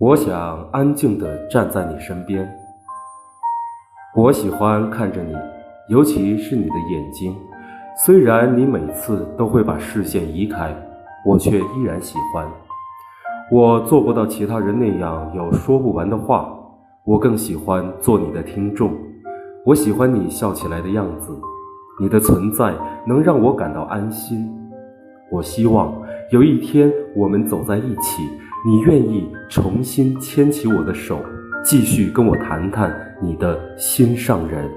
我想安静地站在你身边。我喜欢看着你，尤其是你的眼睛。虽然你每次都会把视线移开，我却依然喜欢。我做不到其他人那样有说不完的话，我更喜欢做你的听众。我喜欢你笑起来的样子，你的存在能让我感到安心。我希望有一天我们走在一起，你愿意重新牵起我的手，继续跟我谈谈你的心上人。